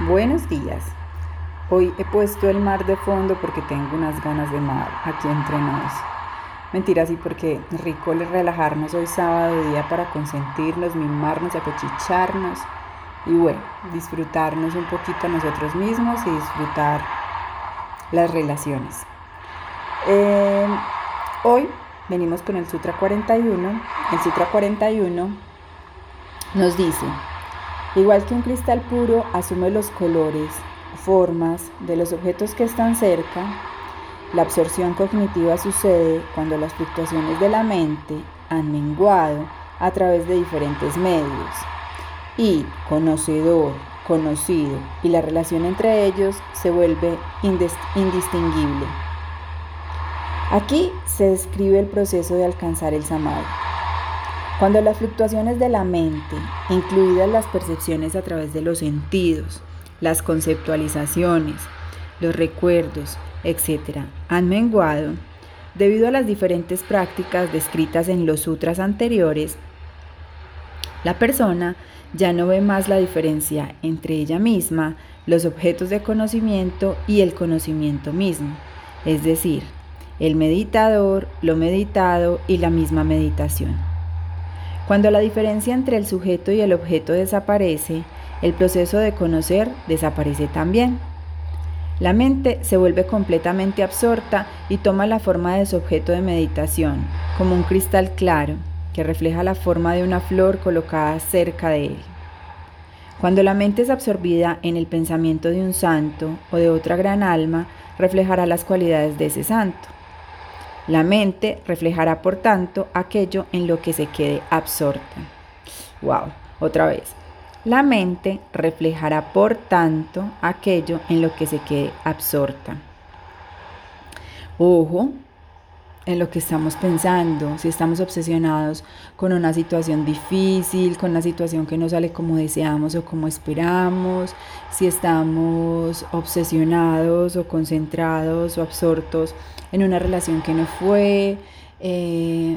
Buenos días. Hoy he puesto el mar de fondo porque tengo unas ganas de mar aquí entre nos. Mentira, sí, porque rico relajarnos hoy sábado día para consentirnos, mimarnos, apechicharnos y bueno, disfrutarnos un poquito a nosotros mismos y disfrutar las relaciones. Eh, hoy venimos con el Sutra 41. El Sutra 41 nos dice, Igual que un cristal puro asume los colores, formas de los objetos que están cerca, la absorción cognitiva sucede cuando las fluctuaciones de la mente han menguado a través de diferentes medios y conocedor, conocido y la relación entre ellos se vuelve indistinguible. Aquí se describe el proceso de alcanzar el samadhi. Cuando las fluctuaciones de la mente, incluidas las percepciones a través de los sentidos, las conceptualizaciones, los recuerdos, etc., han menguado, debido a las diferentes prácticas descritas en los sutras anteriores, la persona ya no ve más la diferencia entre ella misma, los objetos de conocimiento y el conocimiento mismo, es decir, el meditador, lo meditado y la misma meditación. Cuando la diferencia entre el sujeto y el objeto desaparece, el proceso de conocer desaparece también. La mente se vuelve completamente absorta y toma la forma de su objeto de meditación, como un cristal claro que refleja la forma de una flor colocada cerca de él. Cuando la mente es absorbida en el pensamiento de un santo o de otra gran alma, reflejará las cualidades de ese santo. La mente reflejará, por tanto, aquello en lo que se quede absorta. Wow, otra vez. La mente reflejará, por tanto, aquello en lo que se quede absorta. Ojo, en lo que estamos pensando, si estamos obsesionados con una situación difícil, con una situación que no sale como deseamos o como esperamos, si estamos obsesionados o concentrados o absortos en una relación que no fue, eh,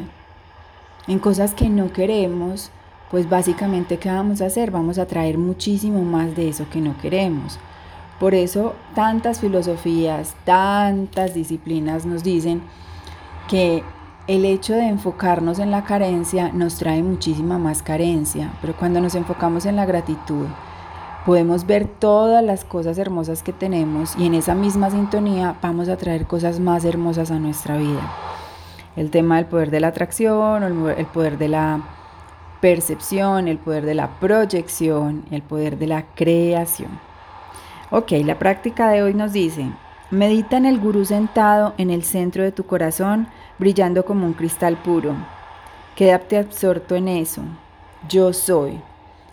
en cosas que no queremos, pues básicamente ¿qué vamos a hacer? Vamos a traer muchísimo más de eso que no queremos. Por eso tantas filosofías, tantas disciplinas nos dicen, que el hecho de enfocarnos en la carencia nos trae muchísima más carencia, pero cuando nos enfocamos en la gratitud, podemos ver todas las cosas hermosas que tenemos y en esa misma sintonía vamos a traer cosas más hermosas a nuestra vida. El tema del poder de la atracción, el poder de la percepción, el poder de la proyección, el poder de la creación. Ok, la práctica de hoy nos dice, Medita en el gurú sentado en el centro de tu corazón, brillando como un cristal puro. Quédate absorto en eso. Yo soy,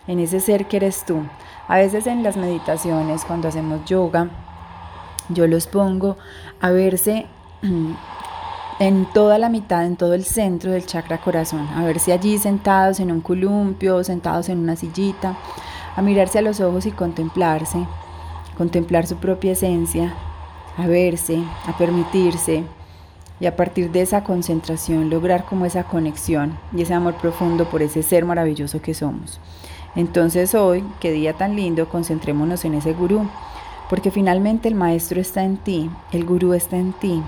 en ese ser que eres tú. A veces en las meditaciones, cuando hacemos yoga, yo los pongo a verse en toda la mitad, en todo el centro del chakra corazón, a verse allí sentados en un columpio, sentados en una sillita, a mirarse a los ojos y contemplarse, contemplar su propia esencia, a verse, a permitirse y a partir de esa concentración lograr como esa conexión y ese amor profundo por ese ser maravilloso que somos. Entonces hoy, qué día tan lindo, concentrémonos en ese gurú, porque finalmente el maestro está en ti, el gurú está en ti.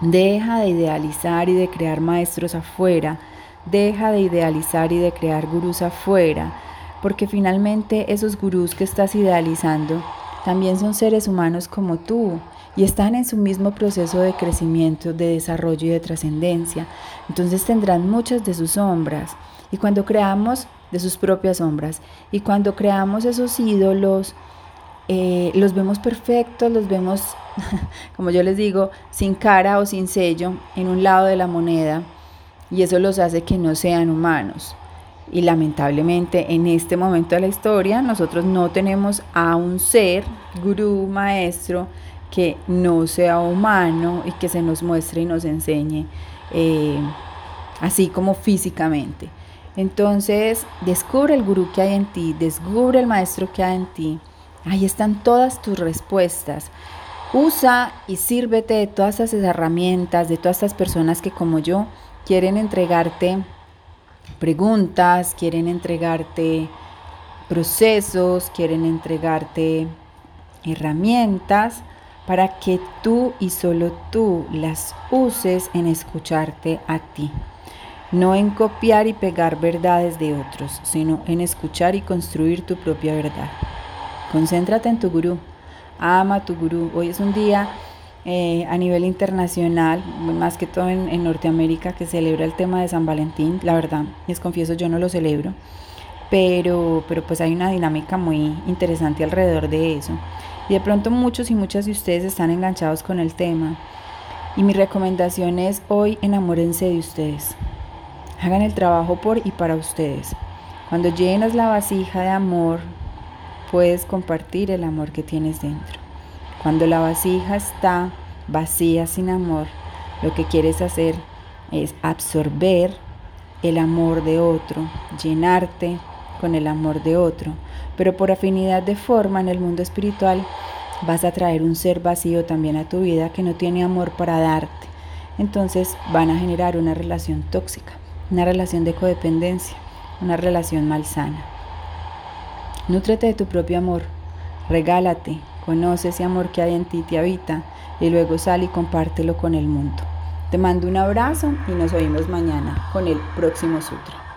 Deja de idealizar y de crear maestros afuera, deja de idealizar y de crear gurús afuera, porque finalmente esos gurús que estás idealizando también son seres humanos como tú y están en su mismo proceso de crecimiento, de desarrollo y de trascendencia. Entonces tendrán muchas de sus sombras. Y cuando creamos de sus propias sombras, y cuando creamos esos ídolos, eh, los vemos perfectos, los vemos, como yo les digo, sin cara o sin sello en un lado de la moneda, y eso los hace que no sean humanos. Y lamentablemente en este momento de la historia nosotros no tenemos a un ser, gurú, maestro, que no sea humano y que se nos muestre y nos enseñe eh, así como físicamente. Entonces, descubre el gurú que hay en ti, descubre el maestro que hay en ti. Ahí están todas tus respuestas. Usa y sírvete de todas esas herramientas, de todas estas personas que como yo quieren entregarte preguntas, quieren entregarte procesos, quieren entregarte herramientas para que tú y solo tú las uses en escucharte a ti. No en copiar y pegar verdades de otros, sino en escuchar y construir tu propia verdad. Concéntrate en tu gurú, ama a tu gurú. Hoy es un día eh, a nivel internacional, más que todo en, Norteamérica, que celebra el tema de San Valentín. La verdad, les confieso, yo no lo celebro, pero, pero pues hay una dinámica muy interesante alrededor de eso. Y de pronto muchos y muchas de ustedes están enganchados con el tema. Y mi recomendación es hoy enamórense de ustedes. Hagan el trabajo por y para ustedes. Cuando llenas la vasija de amor, puedes compartir el amor que tienes dentro. Cuando la vasija está vacía sin amor, lo que quieres hacer es absorber el amor de otro, llenarte con el amor de otro, pero por afinidad de forma en el mundo espiritual vas a traer un ser vacío también a tu vida que no tiene amor para darte. Entonces van a generar una relación tóxica, una relación de codependencia, una relación malsana. Nútrete de tu propio amor, regálate, conoce ese amor que hay en ti, te habita y luego sal y compártelo con el mundo. Te mando un abrazo y nos oímos mañana con el próximo sutra.